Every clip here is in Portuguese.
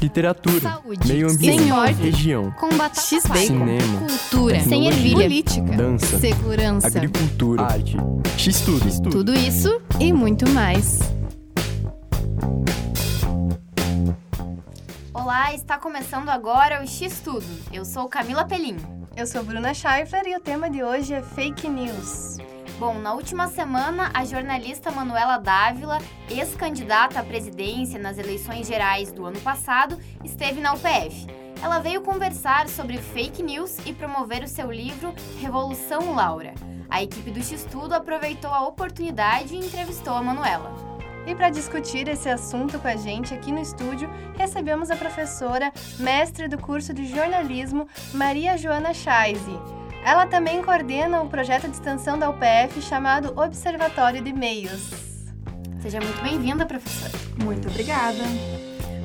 literatura, Saúde. meio ambiente, Esporte. região, Com batata X-Bacon. palha. cinema, Cultura. Sem ervilha. Política. dança, Segurança. agricultura, arte, x-tudo. Tudo isso E muito mais. Olá, está começando agora o X Tudo. Eu sou Camila Pelim. Eu sou Bruna Scheifler e o tema de hoje é fake news. Bom, na última semana, a jornalista Manuela Dávila, ex-candidata à presidência nas eleições gerais do ano passado, esteve na UPF. Ela veio conversar sobre fake news e promover o seu livro Revolução Laura. A equipe do X-Tudo aproveitou a oportunidade e entrevistou a Manuela. E para discutir esse assunto com a gente aqui no estúdio, recebemos a professora, mestre do curso de jornalismo, Maria Joana Chaise. Ela também coordena o projeto de extensão da UPF chamado Observatório de Meios. Seja muito bem-vinda, professora. Muito obrigada.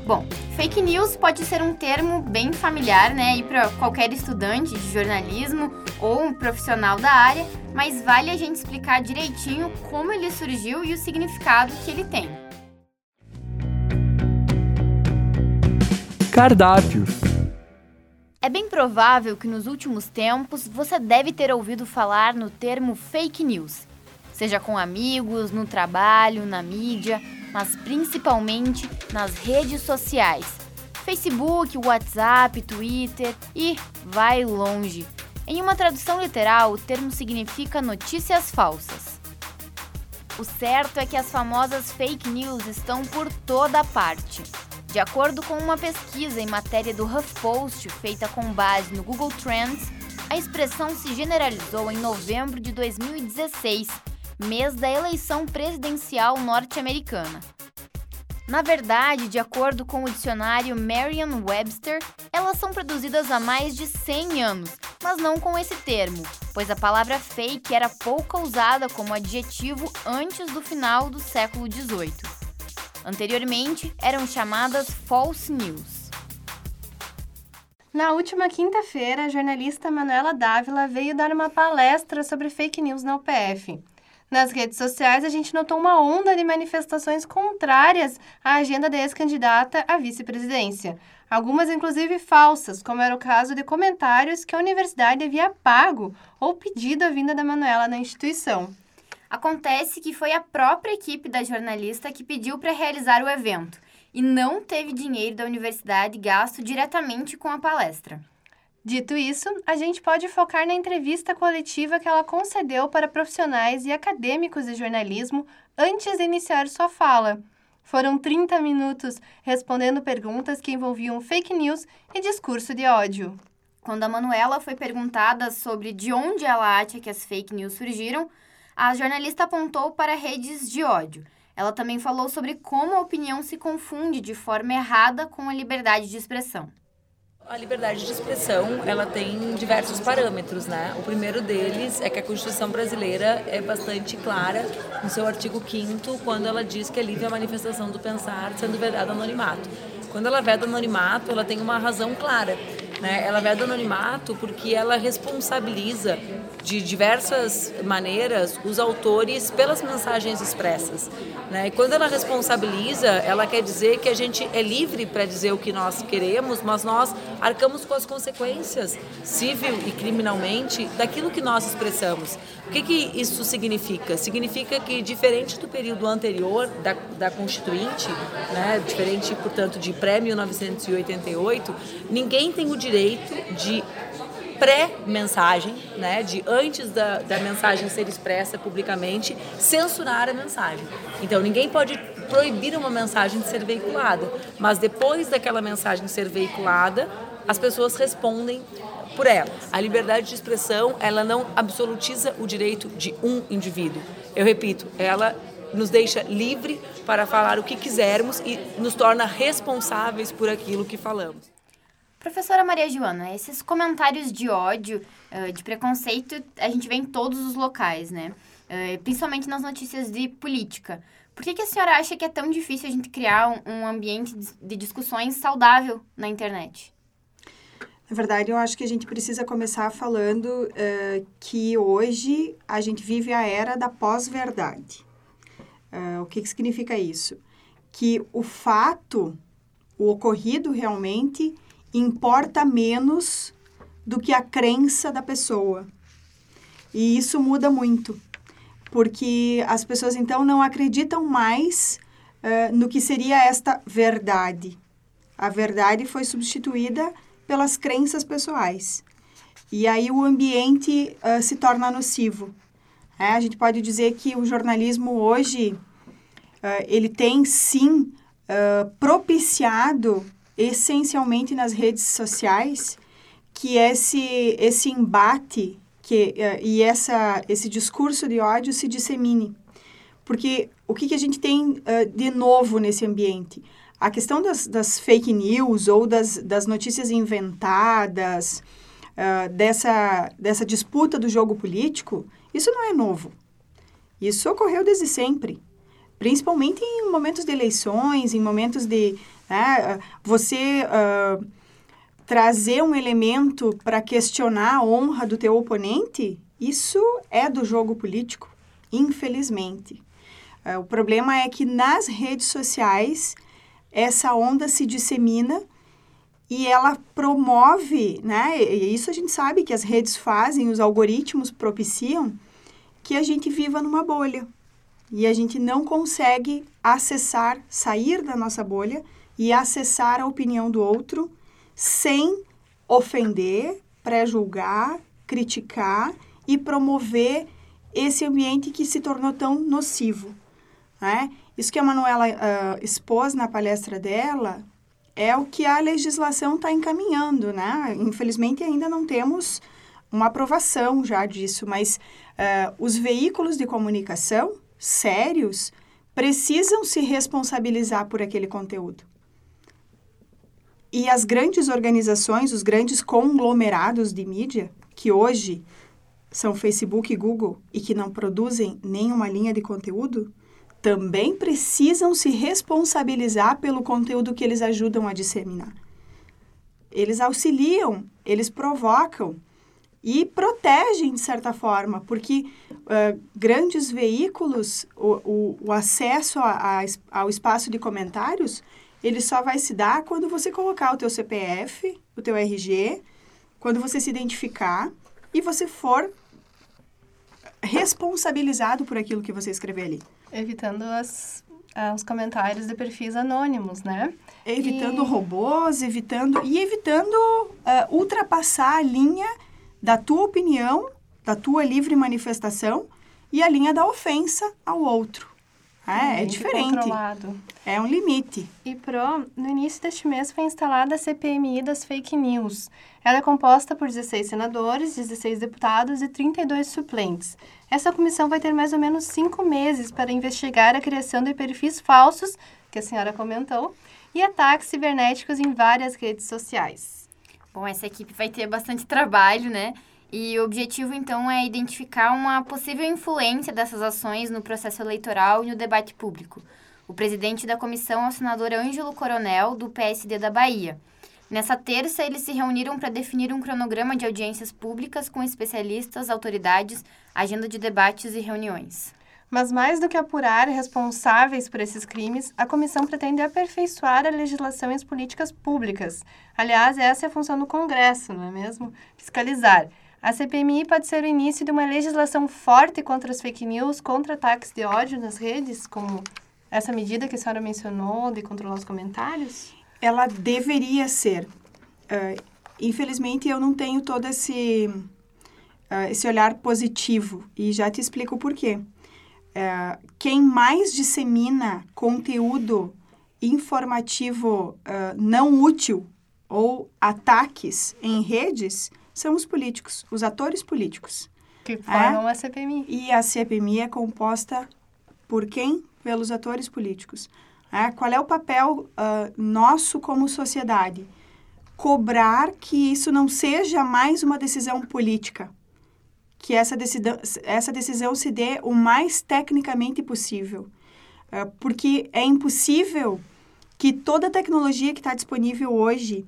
Bom, fake news pode ser um termo bem familiar, né, para qualquer estudante de jornalismo ou um profissional da área, mas vale a gente explicar direitinho como ele surgiu e o significado que ele tem. Cardápio. É bem provável que nos últimos tempos você deve ter ouvido falar no termo fake news, seja com amigos, no trabalho, na mídia, mas principalmente nas redes sociais. Facebook, WhatsApp, Twitter e vai longe. Em uma tradução literal, o termo significa notícias falsas. O certo é que as famosas fake news estão por toda parte. De acordo com uma pesquisa em matéria do HuffPost feita com base no Google Trends, a expressão se generalizou em novembro de 2016, mês da eleição presidencial norte-americana. Na verdade, de acordo com o dicionário Merriam-Webster, elas são produzidas há mais de 100 anos, mas não com esse termo, pois a palavra fake era pouco usada como adjetivo antes do final do século XVIII. Anteriormente, eram chamadas false news. Na última quinta-feira, a jornalista Manuela Dávila veio dar uma palestra sobre fake news na UPF. Nas redes sociais, a gente notou uma onda de manifestações contrárias à agenda da ex-candidata à vice-presidência. Algumas, inclusive, falsas, como era o caso de comentários que a universidade havia pago ou pedido a vinda da Manuela na instituição. Acontece que foi a própria equipe da jornalista que pediu para realizar o evento e não teve dinheiro da universidade gasto diretamente com a palestra. Dito isso, a gente pode focar na entrevista coletiva que ela concedeu para profissionais e acadêmicos de jornalismo antes de iniciar sua fala. Foram 30 minutos respondendo perguntas que envolviam fake news e discurso de ódio. Quando a Manuela foi perguntada sobre de onde ela acha que as fake news surgiram, a jornalista apontou para redes de ódio. Ela também falou sobre como a opinião se confunde de forma errada com a liberdade de expressão. A liberdade de expressão, ela tem diversos parâmetros, né? O primeiro deles é que a Constituição brasileira é bastante clara no seu artigo 5 quando ela diz que é livre a manifestação do pensar, sendo vedado anonimato. Quando ela veda anonimato, ela tem uma razão clara, né? Ela veda anonimato porque ela responsabiliza de diversas maneiras os autores pelas mensagens expressas. Né? E quando ela responsabiliza, ela quer dizer que a gente é livre para dizer o que nós queremos, mas nós arcamos com as consequências, civil e criminalmente, daquilo que nós expressamos. O que, que isso significa? Significa que, diferente do período anterior da, da Constituinte, né? diferente, portanto, de pré-1988, ninguém tem o direito de pré-mensagem, né, de antes da, da mensagem ser expressa publicamente, censurar a mensagem. Então, ninguém pode proibir uma mensagem de ser veiculada, mas depois daquela mensagem ser veiculada, as pessoas respondem por ela. A liberdade de expressão, ela não absolutiza o direito de um indivíduo. Eu repito, ela nos deixa livre para falar o que quisermos e nos torna responsáveis por aquilo que falamos. Professora Maria Joana, esses comentários de ódio, uh, de preconceito, a gente vê em todos os locais, né? Uh, principalmente nas notícias de política. Por que, que, a senhora acha que é tão difícil a gente criar um, um ambiente de discussões saudável na internet? Na verdade, eu acho que a gente precisa começar falando uh, que hoje a gente vive a era da pós-verdade. Uh, o que, que significa isso? Que o fato o ocorrido realmente importa menos do que a crença da pessoa. E isso muda muito, porque as pessoas então não acreditam mais uh, no que seria esta verdade. A verdade foi substituída pelas crenças pessoais. E aí o ambiente uh, se torna nocivo. É, a gente pode dizer que o jornalismo hoje, uh, ele tem sim propiciado essencialmente nas redes sociais que esse, esse embate que, uh, e essa, esse discurso de ódio se dissemine. Porque o que, que a gente tem uh, de novo nesse ambiente? A questão das, das fake news ou das, das notícias inventadas, uh, dessa, dessa disputa do jogo político, isso não é novo. Isso ocorreu desde sempre. Principalmente em momentos de eleições, em momentos de né, você uh, trazer um elemento para questionar a honra do teu oponente, isso é do jogo político, infelizmente. Uh, o problema é que nas redes sociais essa onda se dissemina e ela promove, né? E isso a gente sabe que as redes fazem, os algoritmos propiciam que a gente viva numa bolha. E a gente não consegue acessar, sair da nossa bolha e acessar a opinião do outro sem ofender, pré-julgar, criticar e promover esse ambiente que se tornou tão nocivo. Né? Isso que a Manuela uh, expôs na palestra dela é o que a legislação está encaminhando. Né? Infelizmente, ainda não temos uma aprovação já disso, mas uh, os veículos de comunicação sérios precisam se responsabilizar por aquele conteúdo. E as grandes organizações, os grandes conglomerados de mídia, que hoje são Facebook e Google e que não produzem nenhuma linha de conteúdo, também precisam se responsabilizar pelo conteúdo que eles ajudam a disseminar. Eles auxiliam, eles provocam e protegem de certa forma, porque uh, grandes veículos, o, o, o acesso a, a, ao espaço de comentários, ele só vai se dar quando você colocar o teu CPF, o teu RG, quando você se identificar e você for responsabilizado por aquilo que você escrever ali. Evitando as, os comentários de perfis anônimos, né? Evitando e... robôs, evitando e evitando uh, ultrapassar a linha da tua opinião, da tua livre manifestação e a linha da ofensa ao outro. É, é diferente. Controlado. É um limite. E Pro, no início deste mês foi instalada a CPMI das fake news. Ela é composta por 16 senadores, 16 deputados e 32 suplentes. Essa comissão vai ter mais ou menos cinco meses para investigar a criação de perfis falsos, que a senhora comentou, e ataques cibernéticos em várias redes sociais. Bom, essa equipe vai ter bastante trabalho, né? E o objetivo, então, é identificar uma possível influência dessas ações no processo eleitoral e no debate público. O presidente da comissão é o senador Ângelo Coronel, do PSD da Bahia. Nessa terça, eles se reuniram para definir um cronograma de audiências públicas com especialistas, autoridades, agenda de debates e reuniões. Mas mais do que apurar responsáveis por esses crimes, a comissão pretende aperfeiçoar a legislação e as políticas públicas. Aliás, essa é a função do Congresso, não é mesmo? Fiscalizar. A CPMI pode ser o início de uma legislação forte contra as fake news, contra ataques de ódio nas redes, como essa medida que a senhora mencionou de controlar os comentários? Ela deveria ser. Uh, infelizmente, eu não tenho todo esse, uh, esse olhar positivo e já te explico por quê. Uh, quem mais dissemina conteúdo informativo não útil ou ataques em redes são os políticos, os atores políticos. Que formam é? a CPMI. E a CPMI é composta por quem? Pelos atores políticos. É? Qual é o papel uh, nosso como sociedade? Cobrar que isso não seja mais uma decisão política, que essa decisão, essa decisão se dê o mais tecnicamente possível. Uh, porque é impossível que toda a tecnologia que está disponível hoje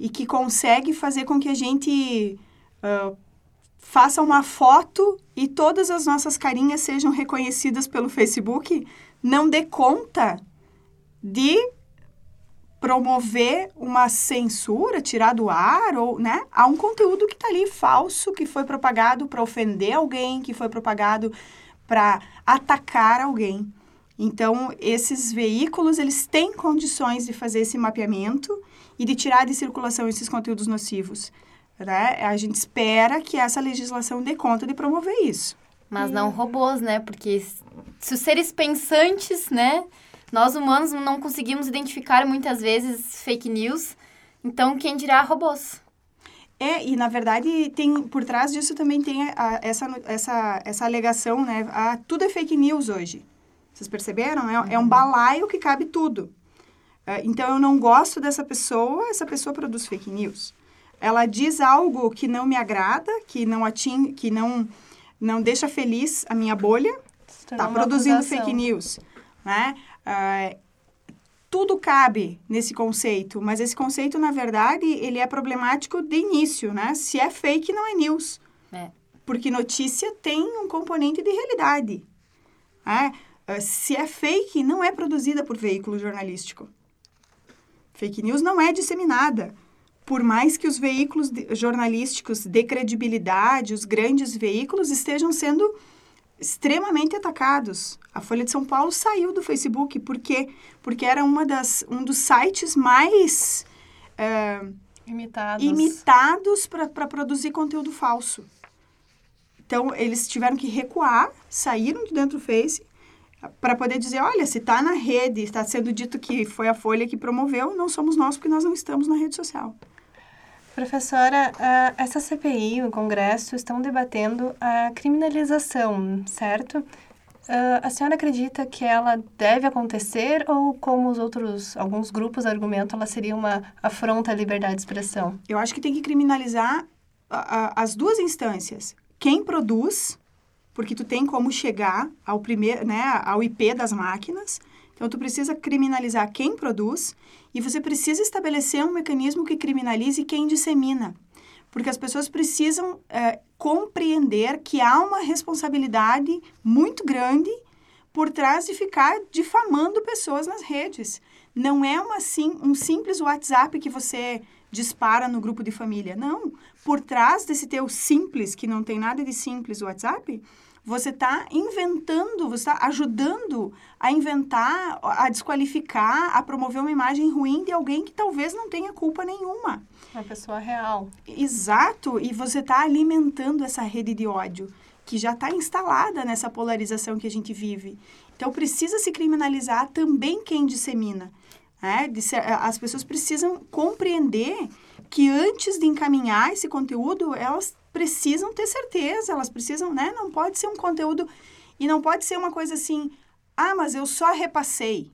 e que consegue fazer com que a gente uh, faça uma foto e todas as nossas carinhas sejam reconhecidas pelo Facebook, não dê conta de promover uma censura, tirar do ar, ou, né, a um conteúdo que está ali falso, que foi propagado para ofender alguém, que foi propagado para atacar alguém. Então, esses veículos, eles têm condições de fazer esse mapeamento e de tirar de circulação esses conteúdos nocivos. Né? A gente espera que essa legislação dê conta de promover isso. Mas não robôs, né? Porque se os seres pensantes, né? Nós humanos não conseguimos identificar muitas vezes fake news. Então, quem dirá robôs? É, e na verdade, tem por trás disso também tem a, a, essa, essa, essa alegação, né? A, tudo é fake news hoje. Vocês perceberam? É, uhum. é um uhum. balaio que cabe tudo. É, então, eu não gosto dessa pessoa, essa pessoa produz fake news. Ela diz algo que não me agrada, que não atinge, que não, não deixa feliz a minha bolha, está produzindo acusação. fake news. Né? Uh, tudo cabe nesse conceito, mas esse conceito, na verdade, ele é problemático de início, né? Se é fake, não é news. É. Porque notícia tem um componente de realidade. Né? Uh, se é fake, não é produzida por veículo jornalístico. Fake news não é disseminada. Por mais que os veículos de, jornalísticos de credibilidade, os grandes veículos, estejam sendo extremamente atacados. A Folha de São Paulo saiu do Facebook. Por quê? Porque era uma das, um dos sites mais é, imitados, imitados para produzir conteúdo falso. Então, eles tiveram que recuar, saíram de dentro do Face para poder dizer, olha, se está na rede, está sendo dito que foi a Folha que promoveu, não somos nós porque nós não estamos na rede social. Professora, essa CPI e o Congresso estão debatendo a criminalização, certo? a senhora acredita que ela deve acontecer ou, como os outros, alguns grupos argumentam, ela seria uma afronta à liberdade de expressão? Eu acho que tem que criminalizar as duas instâncias. Quem produz, porque tu tem como chegar ao primeiro, né, ao IP das máquinas, então, tu precisa criminalizar quem produz e você precisa estabelecer um mecanismo que criminalize quem dissemina. Porque as pessoas precisam é, compreender que há uma responsabilidade muito grande por trás de ficar difamando pessoas nas redes. Não é uma, sim, um simples WhatsApp que você dispara no grupo de família. Não. Por trás desse teu simples, que não tem nada de simples WhatsApp, você está inventando, você está ajudando a inventar, a desqualificar, a promover uma imagem ruim de alguém que talvez não tenha culpa nenhuma. Uma pessoa real. Exato, e você está alimentando essa rede de ódio que já está instalada nessa polarização que a gente vive. Então, precisa se criminalizar também quem dissemina. Né? As pessoas precisam compreender que antes de encaminhar esse conteúdo, elas precisam ter certeza, elas precisam, né? Não pode ser um conteúdo e não pode ser uma coisa assim, ah, mas eu só repassei.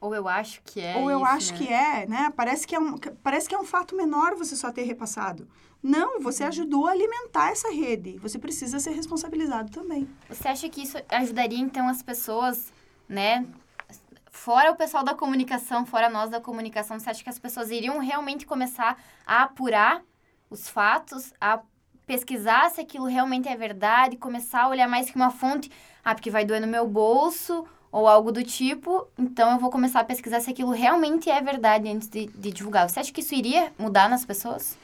Ou eu acho que é. Ou eu isso, acho né? que é, né? Parece que é, um, parece que é um fato menor você só ter repassado. Não, você uhum. ajudou a alimentar essa rede. Você precisa ser responsabilizado também. Você acha que isso ajudaria, então, as pessoas, né? Fora o pessoal da comunicação, fora nós da comunicação, você acha que as pessoas iriam realmente começar a apurar os fatos, a pesquisar se aquilo realmente é verdade, começar a olhar mais que uma fonte, ah, porque vai doer no meu bolso ou algo do tipo, então eu vou começar a pesquisar se aquilo realmente é verdade antes de, de divulgar. Você acha que isso iria mudar nas pessoas?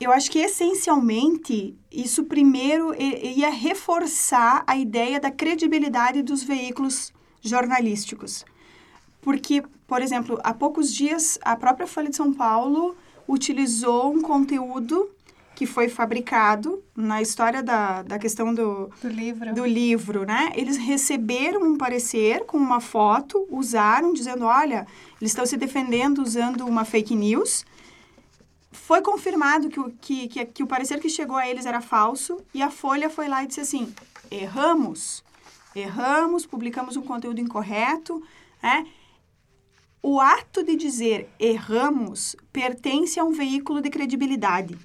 Eu acho que essencialmente isso primeiro ia reforçar a ideia da credibilidade dos veículos jornalísticos. Porque, por exemplo, há poucos dias a própria Folha de São Paulo utilizou um conteúdo que foi fabricado na história da, da questão do, do livro. do livro, né? Eles receberam um parecer com uma foto, usaram, dizendo, olha, eles estão se defendendo usando uma fake news. Foi confirmado que o, que, que, que o parecer que chegou a eles era falso e a Folha foi lá e disse assim, erramos, erramos, publicamos um conteúdo incorreto, né? O ato de dizer erramos pertence a um veículo de credibilidade.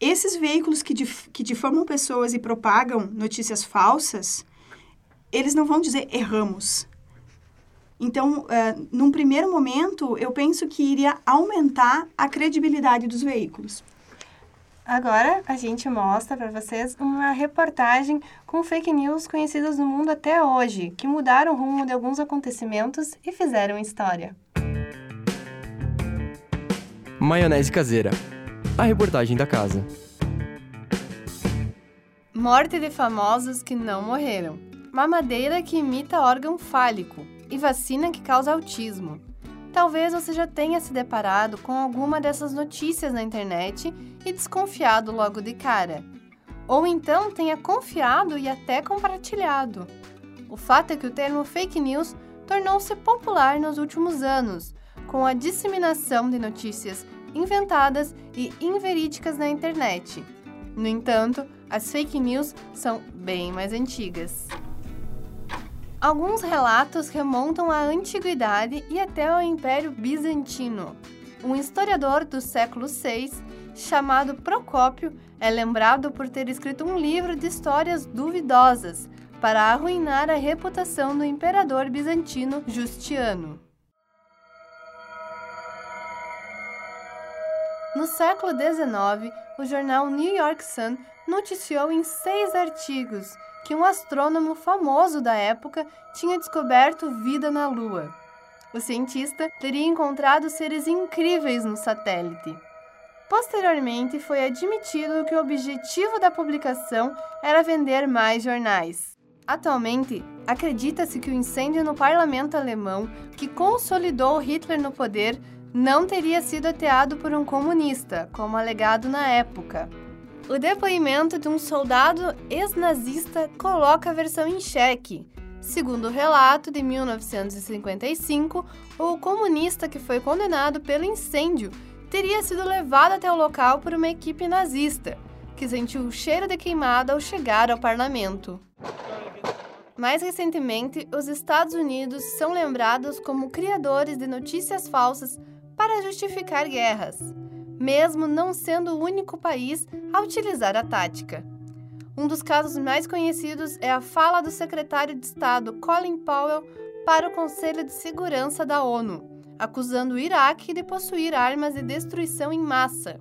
Esses veículos que, dif que difamam pessoas e propagam notícias falsas, eles não vão dizer erramos. Então, uh, num primeiro momento, eu penso que iria aumentar a credibilidade dos veículos. Agora, a gente mostra para vocês uma reportagem com fake news conhecidas no mundo até hoje, que mudaram o rumo de alguns acontecimentos e fizeram história. Maionese caseira. A reportagem da casa. Morte de famosos que não morreram. Mamadeira que imita órgão fálico e vacina que causa autismo. Talvez você já tenha se deparado com alguma dessas notícias na internet e desconfiado logo de cara. Ou então tenha confiado e até compartilhado. O fato é que o termo fake news tornou-se popular nos últimos anos, com a disseminação de notícias inventadas e inverídicas na internet. No entanto, as fake news são bem mais antigas. Alguns relatos remontam à antiguidade e até ao Império Bizantino. Um historiador do século VI, chamado Procópio, é lembrado por ter escrito um livro de histórias duvidosas para arruinar a reputação do imperador bizantino Justiano. No século XIX, o jornal New York Sun noticiou em seis artigos que um astrônomo famoso da época tinha descoberto vida na Lua. O cientista teria encontrado seres incríveis no satélite. Posteriormente, foi admitido que o objetivo da publicação era vender mais jornais. Atualmente, acredita-se que o incêndio no parlamento alemão, que consolidou Hitler no poder, não teria sido ateado por um comunista, como alegado na época. O depoimento de um soldado ex-nazista coloca a versão em xeque. Segundo o relato de 1955, o comunista que foi condenado pelo incêndio teria sido levado até o local por uma equipe nazista, que sentiu o cheiro de queimada ao chegar ao parlamento. Mais recentemente, os Estados Unidos são lembrados como criadores de notícias falsas para justificar guerras, mesmo não sendo o único país a utilizar a tática. Um dos casos mais conhecidos é a fala do secretário de Estado Colin Powell para o Conselho de Segurança da ONU, acusando o Iraque de possuir armas de destruição em massa.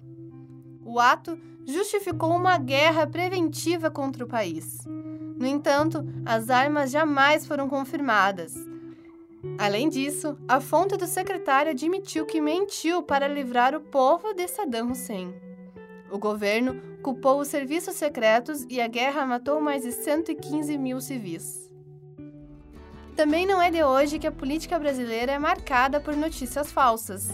O ato justificou uma guerra preventiva contra o país. No entanto, as armas jamais foram confirmadas. Além disso, a fonte do secretário admitiu que mentiu para livrar o povo de Saddam Hussein. O governo culpou os serviços secretos e a guerra matou mais de 115 mil civis. Também não é de hoje que a política brasileira é marcada por notícias falsas.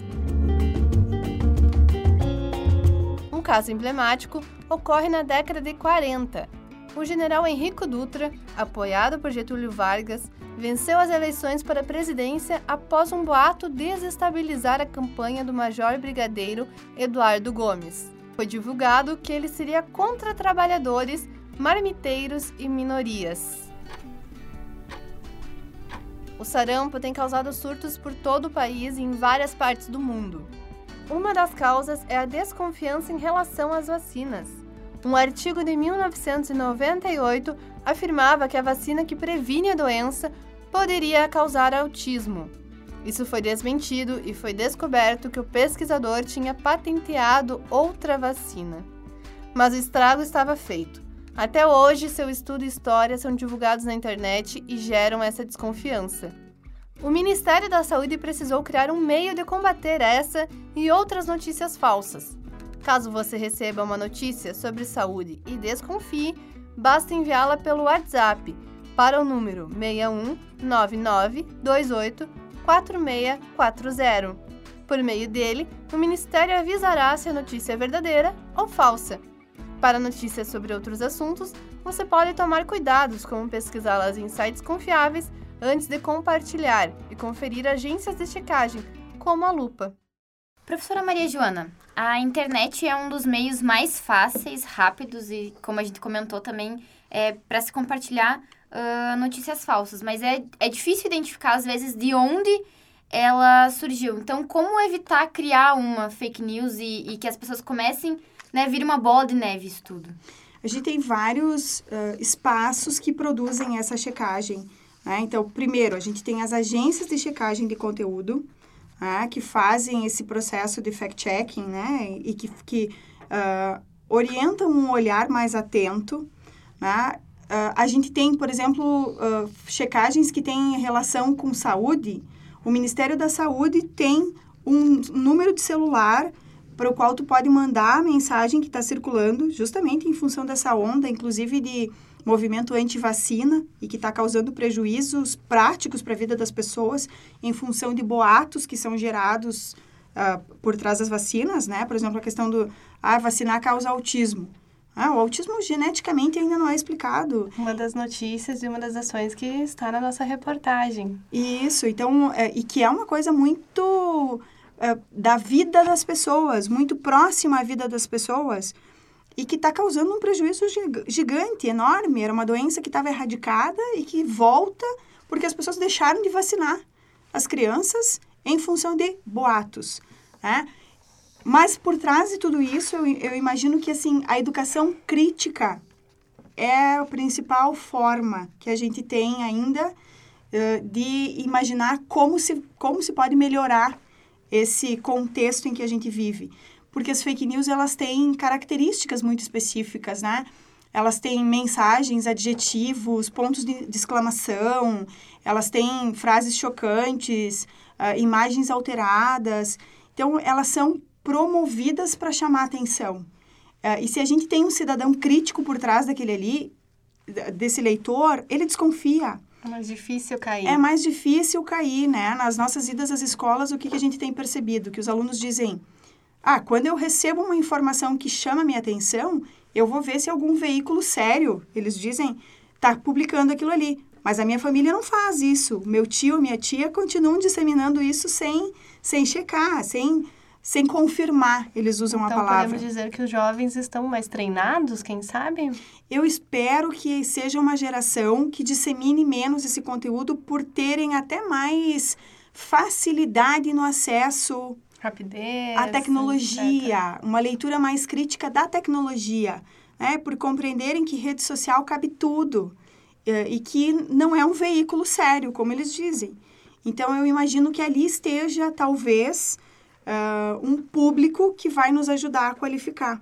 Um caso emblemático ocorre na década de 40, o general Henrico Dutra, apoiado por Getúlio Vargas, venceu as eleições para a presidência após um boato desestabilizar a campanha do major brigadeiro Eduardo Gomes. Foi divulgado que ele seria contra trabalhadores, marmiteiros e minorias. O sarampo tem causado surtos por todo o país e em várias partes do mundo. Uma das causas é a desconfiança em relação às vacinas. Um artigo de 1998 afirmava que a vacina que previne a doença poderia causar autismo. Isso foi desmentido e foi descoberto que o pesquisador tinha patenteado outra vacina. Mas o estrago estava feito. Até hoje, seu estudo e história são divulgados na internet e geram essa desconfiança. O Ministério da Saúde precisou criar um meio de combater essa e outras notícias falsas. Caso você receba uma notícia sobre saúde e desconfie, basta enviá-la pelo WhatsApp para o número 6199284640. Por meio dele, o Ministério avisará se a notícia é verdadeira ou falsa. Para notícias sobre outros assuntos, você pode tomar cuidados como pesquisá-las em sites confiáveis antes de compartilhar e conferir agências de checagem, como a Lupa. Professora Maria Joana, a internet é um dos meios mais fáceis, rápidos e, como a gente comentou também, é, para se compartilhar uh, notícias falsas. Mas é, é difícil identificar, às vezes, de onde ela surgiu. Então, como evitar criar uma fake news e, e que as pessoas comecem né, a vir uma bola de neve isso tudo? A gente tem vários uh, espaços que produzem essa checagem. Né? Então, primeiro, a gente tem as agências de checagem de conteúdo, né, que fazem esse processo de fact-checking, né, e que, que uh, orientam um olhar mais atento, né? Uh, a gente tem, por exemplo, uh, checagens que têm relação com saúde. O Ministério da Saúde tem um número de celular para o qual tu pode mandar a mensagem que está circulando, justamente em função dessa onda, inclusive de movimento anti-vacina e que está causando prejuízos práticos para a vida das pessoas em função de boatos que são gerados uh, por trás das vacinas, né? Por exemplo, a questão do ah, vacinar causa autismo. Ah, o autismo geneticamente ainda não é explicado. Uma das notícias e uma das ações que está na nossa reportagem. Isso, então, é, e que é uma coisa muito é, da vida das pessoas, muito próxima à vida das pessoas, e que está causando um prejuízo gigante, enorme. Era uma doença que estava erradicada e que volta porque as pessoas deixaram de vacinar as crianças em função de boatos. Né? Mas por trás de tudo isso, eu, eu imagino que assim a educação crítica é a principal forma que a gente tem ainda uh, de imaginar como se, como se pode melhorar esse contexto em que a gente vive. Porque as fake news, elas têm características muito específicas, né? Elas têm mensagens, adjetivos, pontos de, de exclamação, elas têm frases chocantes, uh, imagens alteradas. Então, elas são promovidas para chamar atenção. Uh, e se a gente tem um cidadão crítico por trás daquele ali, desse leitor, ele desconfia. É mais difícil cair. É mais difícil cair, né? Nas nossas idas às escolas, o que, que a gente tem percebido? Que os alunos dizem, ah, quando eu recebo uma informação que chama minha atenção, eu vou ver se algum veículo sério, eles dizem, está publicando aquilo ali. Mas a minha família não faz isso. Meu tio, minha tia continuam disseminando isso sem, sem checar, sem sem confirmar, eles usam então, a palavra. Então, podemos dizer que os jovens estão mais treinados, quem sabe? Eu espero que seja uma geração que dissemine menos esse conteúdo por terem até mais facilidade no acesso rapidez à tecnologia, etc. uma leitura mais crítica da tecnologia, né? Por compreenderem que rede social cabe tudo e que não é um veículo sério, como eles dizem. Então eu imagino que ali esteja talvez uh, um público que vai nos ajudar a qualificar.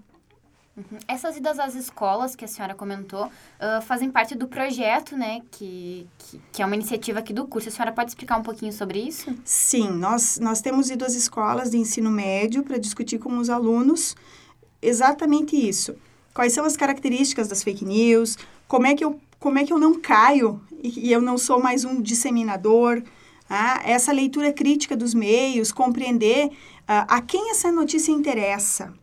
Uhum. Essas idas às escolas que a senhora comentou uh, fazem parte do projeto, né? Que, que, que, é uma iniciativa aqui do curso. A senhora pode explicar um pouquinho sobre isso? Sim, nós, nós temos ido às escolas de ensino médio para discutir com os alunos exatamente isso. Quais são as características das fake news? Como é que eu, como é que eu não caio e, e eu não sou mais um disseminador? Ah, essa leitura crítica dos meios, compreender Uh, a quem essa notícia interessa?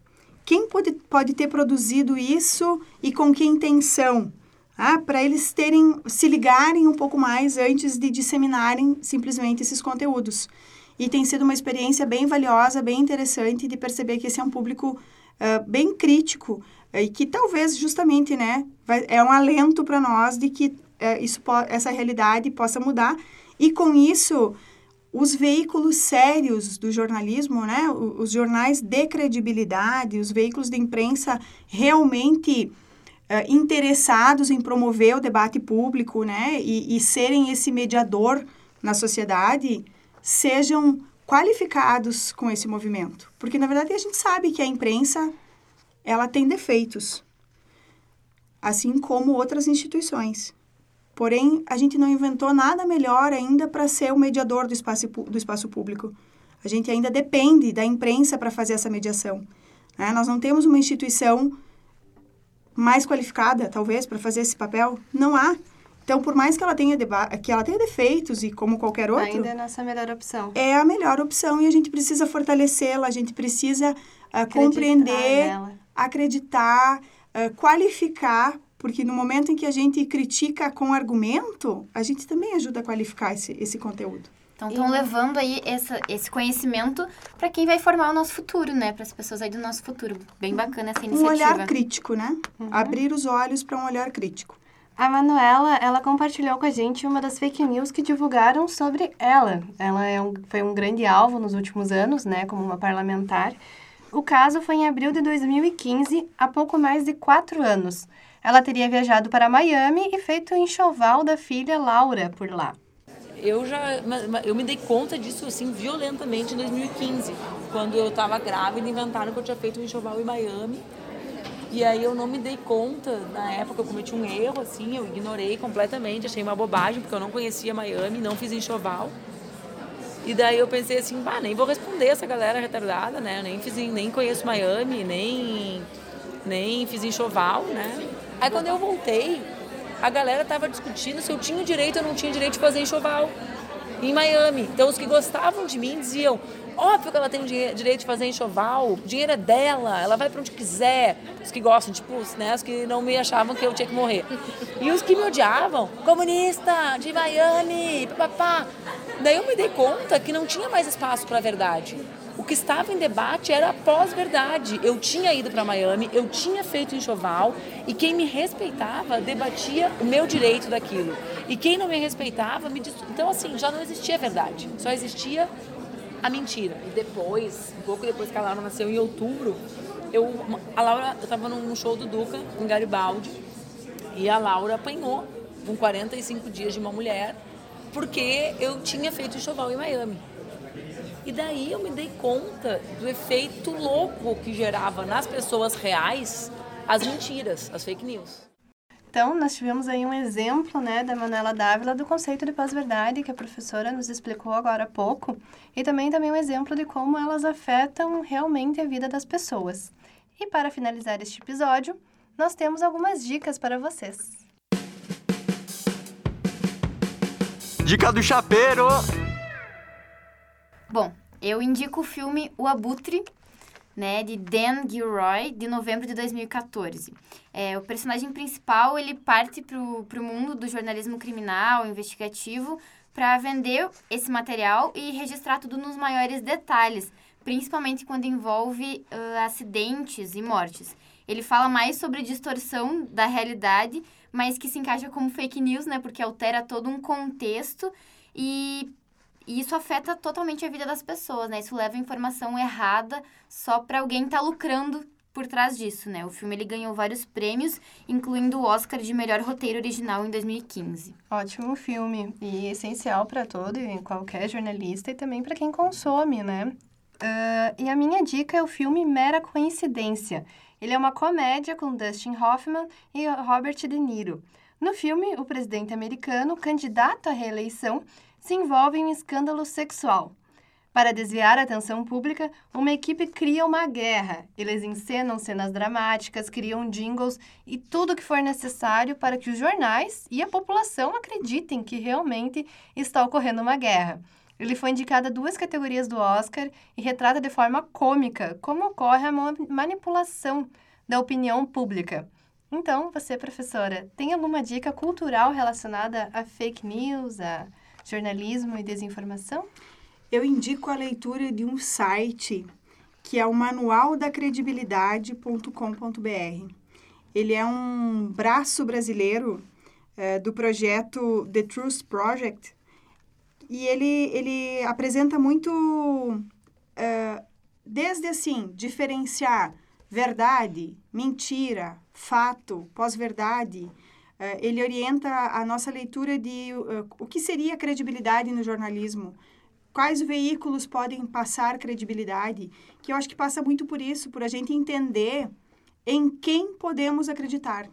Quem pode, pode ter produzido isso e com que intenção? Ah, para eles terem, se ligarem um pouco mais antes de disseminarem simplesmente esses conteúdos. E tem sido uma experiência bem valiosa, bem interessante de perceber que esse é um público uh, bem crítico e que talvez justamente, né, vai, é um alento para nós de que uh, isso essa realidade possa mudar e com isso os veículos sérios do jornalismo, né, os jornais de credibilidade, os veículos de imprensa realmente uh, interessados em promover o debate público, né, e, e serem esse mediador na sociedade, sejam qualificados com esse movimento, porque na verdade a gente sabe que a imprensa ela tem defeitos, assim como outras instituições. Porém, a gente não inventou nada melhor ainda para ser o mediador do espaço, do espaço público. A gente ainda depende da imprensa para fazer essa mediação. Né? Nós não temos uma instituição mais qualificada, talvez, para fazer esse papel. Não há. Então, por mais que ela tenha que ela tenha defeitos e como qualquer outro, ainda é a nossa melhor opção. É a melhor opção e a gente precisa fortalecê-la, a gente precisa uh, compreender, nela. acreditar, uh, qualificar porque no momento em que a gente critica com argumento, a gente também ajuda a qualificar esse, esse conteúdo. Então, estão levando aí essa, esse conhecimento para quem vai formar o nosso futuro, né? Para as pessoas aí do nosso futuro. Bem bacana essa iniciativa. Um olhar crítico, né? Uhum. Abrir os olhos para um olhar crítico. A Manuela, ela compartilhou com a gente uma das fake news que divulgaram sobre ela. Ela é um, foi um grande alvo nos últimos anos, né? Como uma parlamentar. O caso foi em abril de 2015, há pouco mais de quatro anos. Ela teria viajado para Miami e feito o enxoval da filha Laura por lá. Eu já eu me dei conta disso assim violentamente em 2015, quando eu estava grávida, inventaram que eu tinha feito um enxoval em Miami. E aí eu não me dei conta, na época eu cometi um erro assim, eu ignorei completamente, achei uma bobagem porque eu não conhecia Miami, não fiz enxoval. E daí eu pensei assim, bah, nem vou responder essa galera retardada, né? Eu nem fiz, em- nem conheço Miami, nem nem fiz enxoval, né? Aí quando eu voltei, a galera tava discutindo se eu tinha direito ou não tinha direito de fazer enxoval em Miami. Então os que gostavam de mim diziam: óbvio que ela tem direito de fazer enxoval, o dinheiro é dela, ela vai pra onde quiser. Os que gostam, tipo, né, os que não me achavam que eu tinha que morrer. E os que me odiavam, comunista, de Miami, papapá. Daí eu me dei conta que não tinha mais espaço para a verdade. O que estava em debate era a pós-verdade. Eu tinha ido para Miami, eu tinha feito enxoval e quem me respeitava debatia o meu direito daquilo. E quem não me respeitava me dis... Então, assim, já não existia verdade, só existia a mentira. E depois, um pouco depois que a Laura nasceu, em outubro, eu, a Laura, eu estava num show do Duca, em Garibaldi, e a Laura apanhou com 45 dias de uma mulher porque eu tinha feito enxoval em Miami. E daí eu me dei conta do efeito louco que gerava nas pessoas reais as mentiras, as fake news. Então, nós tivemos aí um exemplo, né, da Manuela Dávila do conceito de pós-verdade que a professora nos explicou agora há pouco, e também também um exemplo de como elas afetam realmente a vida das pessoas. E para finalizar este episódio, nós temos algumas dicas para vocês. Dica do chapeiro! Bom, eu indico o filme O Abutre, né, de Dan Gilroy, de novembro de 2014. É, o personagem principal, ele parte pro, pro mundo do jornalismo criminal, investigativo, para vender esse material e registrar tudo nos maiores detalhes, principalmente quando envolve ah, acidentes e mortes. Ele fala mais sobre distorção da realidade, mas que se encaixa como fake news, né, porque altera todo um contexto e e isso afeta totalmente a vida das pessoas, né? Isso leva informação errada só para alguém estar lucrando por trás disso, né? O filme ele ganhou vários prêmios, incluindo o Oscar de melhor roteiro original em 2015. Ótimo filme e essencial para todo e qualquer jornalista e também para quem consome, né? Ah, e a minha dica é o filme Mera Coincidência. Ele é uma comédia com Dustin Hoffman e Robert De Niro. No filme, o presidente americano, candidato à reeleição, se envolve em escândalo sexual. Para desviar a atenção pública, uma equipe cria uma guerra. Eles encenam cenas dramáticas, criam jingles e tudo o que for necessário para que os jornais e a população acreditem que realmente está ocorrendo uma guerra. Ele foi indicado a duas categorias do Oscar e retrata de forma cômica como ocorre a ma- manipulação da opinião pública. Então, você, professora, tem alguma dica cultural relacionada a fake news, a jornalismo e desinformação? Eu indico a leitura de um site que é o manualdacredibilidade.com.br. Ele é um braço brasileiro eh, do projeto The Truth Project e ele, ele apresenta muito, eh, desde assim, diferenciar verdade, mentira, fato, pós-verdade. Eh, ele orienta a nossa leitura de eh, o que seria credibilidade no jornalismo, quais veículos podem passar credibilidade, que eu acho que passa muito por isso, por a gente entender em quem podemos acreditar.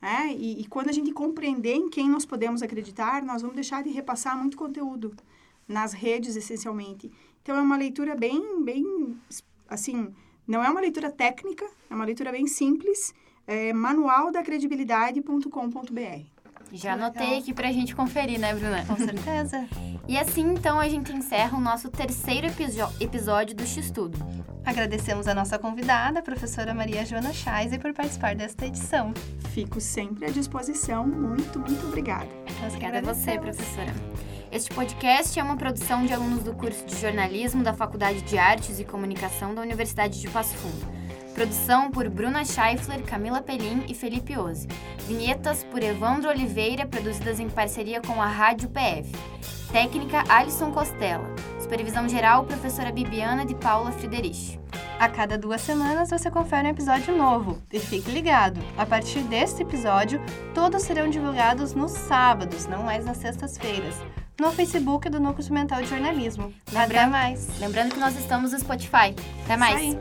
né? E, e quando a gente compreender em quem nós podemos acreditar, nós vamos deixar de repassar muito conteúdo nas redes, essencialmente. Então, é uma leitura bem, bem, assim, não é uma leitura técnica, é uma leitura bem simples, é manualdacredibilidade.com.br. Já anotei aqui pra gente conferir, né, Bruna? Com certeza. E assim, então, a gente encerra o nosso terceiro episódio do X-Tudo. Agradecemos a nossa convidada, a professora Maria Joana Scheiser, por participar desta edição. Fico sempre à disposição. Muito, muito obrigada. Nós Obrigada a você, professora. Este podcast é uma produção de alunos do curso de jornalismo da Faculdade de Artes e Comunicação da Universidade de Passo Fundo. Produção por Bruna Scheifler, Camila Pelim e Felipe Ozzi. Vinhetas por Evandro Oliveira, produzidas em parceria com a Rádio PF. Técnica Alisson Costela. Supervisão geral, professora Bibiana de Paula Friderich. A cada duas semanas você confere um episódio novo. E fique ligado, a partir deste episódio, todos serão divulgados nos sábados, não mais nas sextas-feiras, no Facebook do Núcleo Mental de Jornalismo. Até Lembrando- mais! Lembrando que nós estamos no Spotify. Até mais!